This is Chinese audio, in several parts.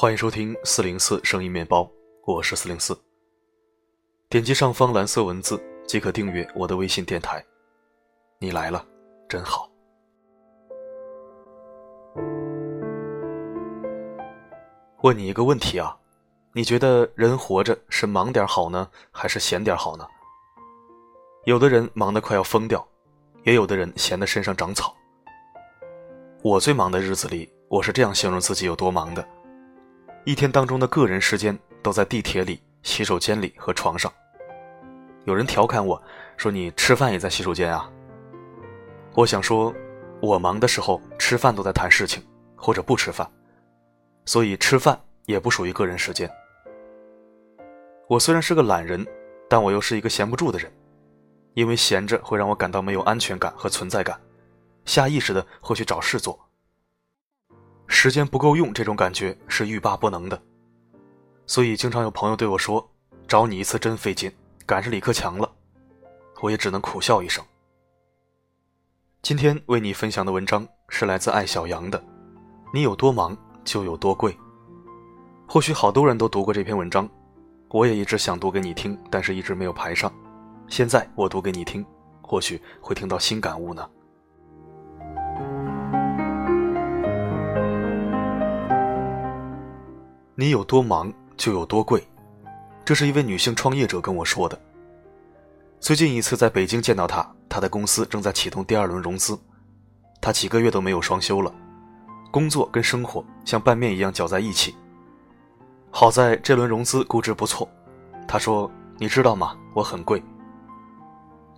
欢迎收听四零四声音面包，我是四零四。点击上方蓝色文字即可订阅我的微信电台。你来了，真好。问你一个问题啊，你觉得人活着是忙点好呢，还是闲点好呢？有的人忙得快要疯掉，也有的人闲得身上长草。我最忙的日子里，我是这样形容自己有多忙的。一天当中的个人时间都在地铁里、洗手间里和床上。有人调侃我说：“你吃饭也在洗手间啊？”我想说，我忙的时候吃饭都在谈事情，或者不吃饭，所以吃饭也不属于个人时间。我虽然是个懒人，但我又是一个闲不住的人，因为闲着会让我感到没有安全感和存在感，下意识的会去找事做。时间不够用，这种感觉是欲罢不能的，所以经常有朋友对我说：“找你一次真费劲，赶上李克强了。”我也只能苦笑一声。今天为你分享的文章是来自艾小羊的，《你有多忙就有多贵》。或许好多人都读过这篇文章，我也一直想读给你听，但是一直没有排上。现在我读给你听，或许会听到新感悟呢。你有多忙就有多贵，这是一位女性创业者跟我说的。最近一次在北京见到她，她的公司正在启动第二轮融资，她几个月都没有双休了，工作跟生活像拌面一样搅在一起。好在这轮融资估值不错，她说：“你知道吗？我很贵。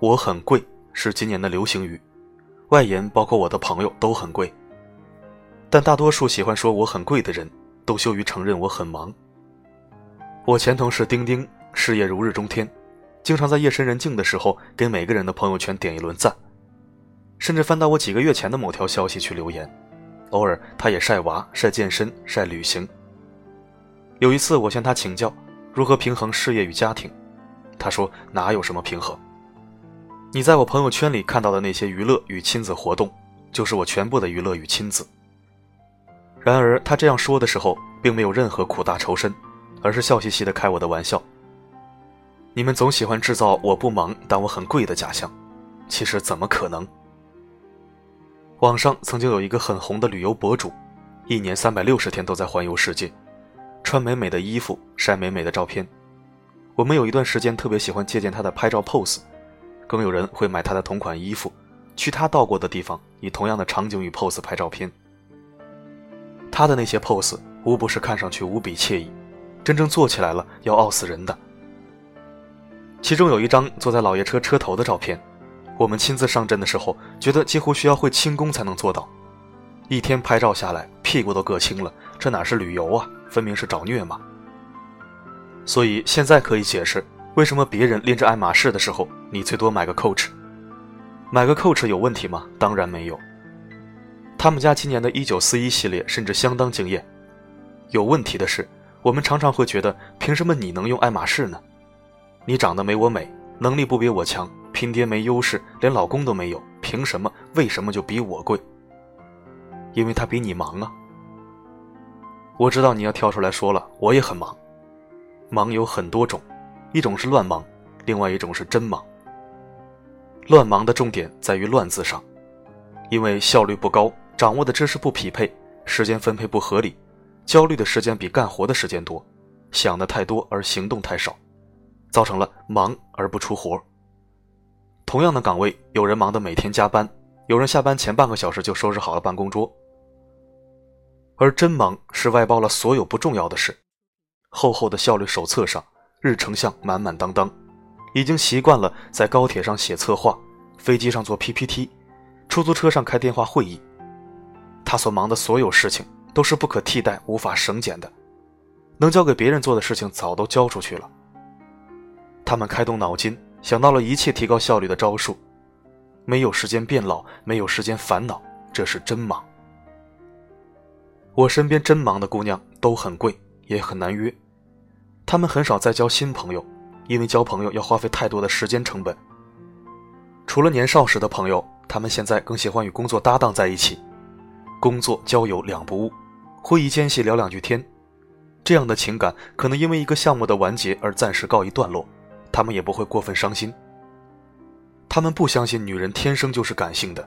我很贵是今年的流行语，外延包括我的朋友都很贵，但大多数喜欢说我很贵的人。”都羞于承认我很忙。我前同事丁丁事业如日中天，经常在夜深人静的时候给每个人的朋友圈点一轮赞，甚至翻到我几个月前的某条消息去留言。偶尔他也晒娃、晒健身、晒旅行。有一次我向他请教如何平衡事业与家庭，他说哪有什么平衡？你在我朋友圈里看到的那些娱乐与亲子活动，就是我全部的娱乐与亲子。然而，他这样说的时候，并没有任何苦大仇深，而是笑嘻嘻的开我的玩笑。你们总喜欢制造我不忙但我很贵的假象，其实怎么可能？网上曾经有一个很红的旅游博主，一年三百六十天都在环游世界，穿美美的衣服，晒美美的照片。我们有一段时间特别喜欢借鉴他的拍照 pose，更有人会买他的同款衣服，去他到过的地方，以同样的场景与 pose 拍照片。他的那些 pose 无不是看上去无比惬意，真正做起来了要傲死人的。其中有一张坐在老爷车车头的照片，我们亲自上阵的时候，觉得几乎需要会轻功才能做到。一天拍照下来，屁股都硌青了，这哪是旅游啊，分明是找虐嘛！所以现在可以解释为什么别人拎着爱马仕的时候，你最多买个 Coach。买个 Coach 有问题吗？当然没有。他们家今年的一九四一系列甚至相当惊艳。有问题的是，我们常常会觉得，凭什么你能用爱马仕呢？你长得没我美，能力不比我强，拼爹没优势，连老公都没有，凭什么？为什么就比我贵？因为他比你忙啊！我知道你要跳出来说了，我也很忙。忙有很多种，一种是乱忙，另外一种是真忙。乱忙的重点在于“乱”字上，因为效率不高。掌握的知识不匹配，时间分配不合理，焦虑的时间比干活的时间多，想的太多而行动太少，造成了忙而不出活。同样的岗位，有人忙得每天加班，有人下班前半个小时就收拾好了办公桌。而真忙是外包了所有不重要的事，厚厚的效率手册上日程项满满当当，已经习惯了在高铁上写策划，飞机上做 PPT，出租车上开电话会议。他所忙的所有事情都是不可替代、无法省减的，能交给别人做的事情早都交出去了。他们开动脑筋，想到了一切提高效率的招数，没有时间变老，没有时间烦恼，这是真忙。我身边真忙的姑娘都很贵，也很难约，她们很少再交新朋友，因为交朋友要花费太多的时间成本。除了年少时的朋友，她们现在更喜欢与工作搭档在一起。工作交友两不误，会议间隙聊两句天，这样的情感可能因为一个项目的完结而暂时告一段落，他们也不会过分伤心。他们不相信女人天生就是感性的。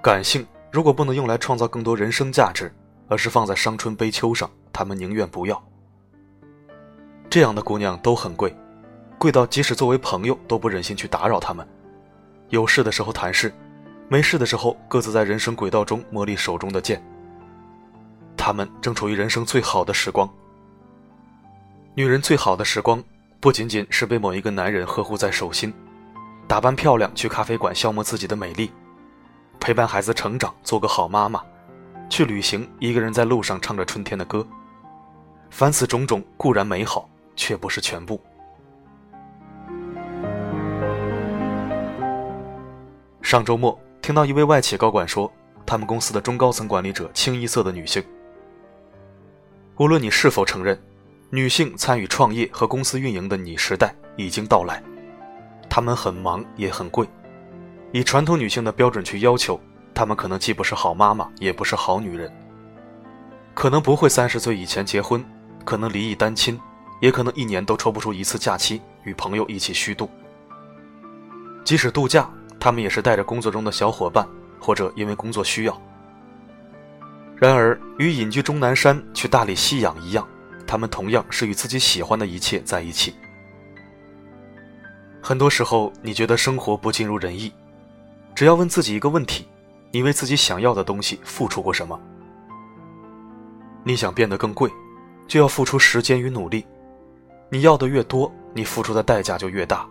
感性如果不能用来创造更多人生价值，而是放在伤春悲秋上，他们宁愿不要。这样的姑娘都很贵，贵到即使作为朋友都不忍心去打扰她们。有事的时候谈事，没事的时候各自在人生轨道中磨砺手中的剑。他们正处于人生最好的时光。女人最好的时光，不仅仅是被某一个男人呵护在手心。打扮漂亮去咖啡馆消磨自己的美丽，陪伴孩子成长做个好妈妈，去旅行一个人在路上唱着春天的歌。凡此种种固然美好，却不是全部。上周末听到一位外企高管说，他们公司的中高层管理者清一色的女性。无论你是否承认，女性参与创业和公司运营的“你时代”已经到来。她们很忙，也很贵。以传统女性的标准去要求，她们可能既不是好妈妈，也不是好女人。可能不会三十岁以前结婚，可能离异单亲，也可能一年都抽不出一次假期与朋友一起虚度。即使度假，他们也是带着工作中的小伙伴，或者因为工作需要。然而，与隐居终南山去大理吸氧一样，他们同样是与自己喜欢的一切在一起。很多时候，你觉得生活不尽如人意，只要问自己一个问题：你为自己想要的东西付出过什么？你想变得更贵，就要付出时间与努力。你要的越多，你付出的代价就越大。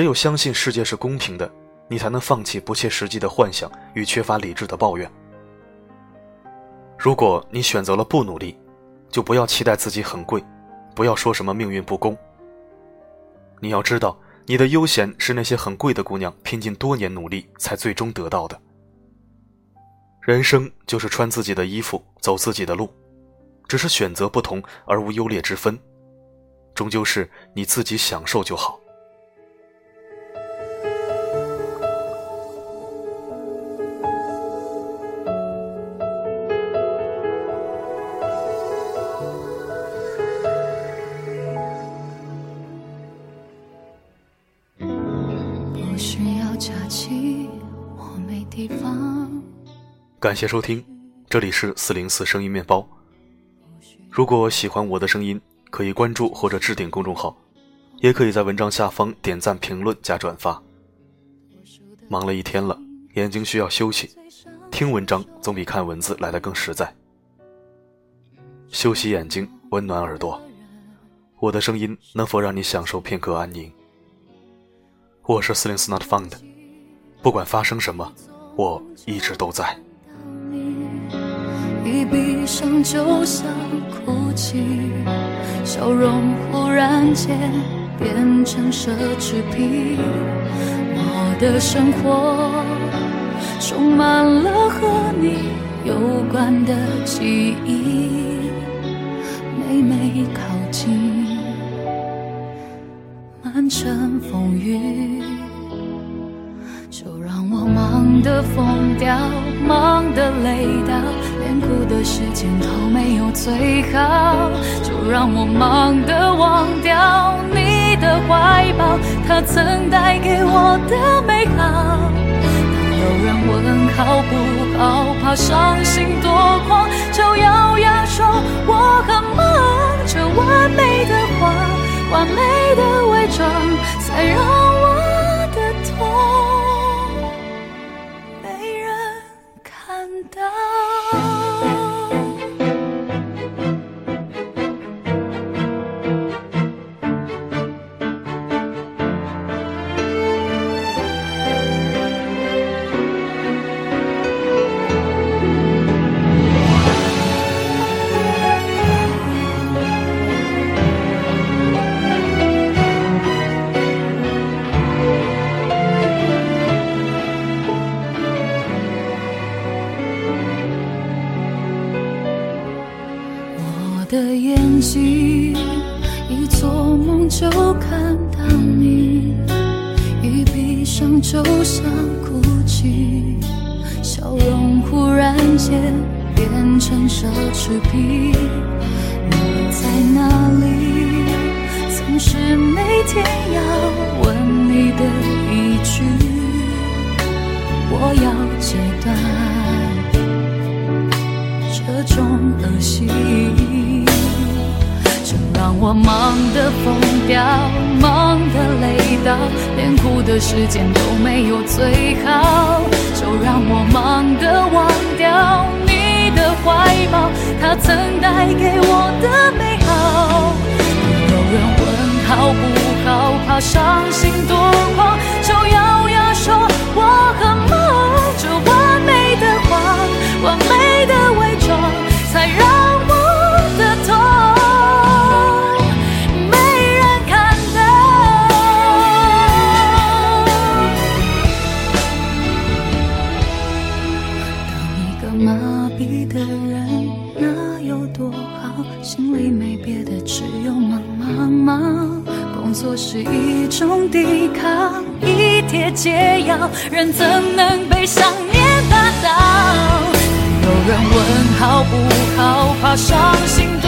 只有相信世界是公平的，你才能放弃不切实际的幻想与缺乏理智的抱怨。如果你选择了不努力，就不要期待自己很贵，不要说什么命运不公。你要知道，你的悠闲是那些很贵的姑娘拼尽多年努力才最终得到的。人生就是穿自己的衣服，走自己的路，只是选择不同而无优劣之分，终究是你自己享受就好。感谢收听，这里是四零四声音面包。如果喜欢我的声音，可以关注或者置顶公众号，也可以在文章下方点赞、评论、加转发。忙了一天了，眼睛需要休息，听文章总比看文字来的更实在。休息眼睛，温暖耳朵，我的声音能否让你享受片刻安宁？我是四零四 Not Found，不管发生什么，我一直都在。一闭上就想哭泣，笑容忽然间变成奢侈品。我的生活充满了和你有关的记忆，每每靠近，满城风雨。就让我忙得疯掉，忙得累到，哭的时间都没有最好。就让我忙得忘掉你的怀抱，它曾带给我的美好。当有人问好不好，怕伤心多狂，就咬牙说我很忙。这完美的话，完美的伪装，才让我的痛没人看到。的眼睛，一做梦就看到你，一闭上就想哭泣，笑容忽然间变成奢侈品。你在哪里？总是每天要问你的一句，我要戒断这种恶习，就让我忙得疯掉，忙得累到，连哭的时间都没有最好，就让我忙得忘掉你的怀抱，它曾带给我的美好。有人问好不好，怕伤心多狂，就咬牙说我很忙人怎能被想念打倒？有人问好不好，怕伤心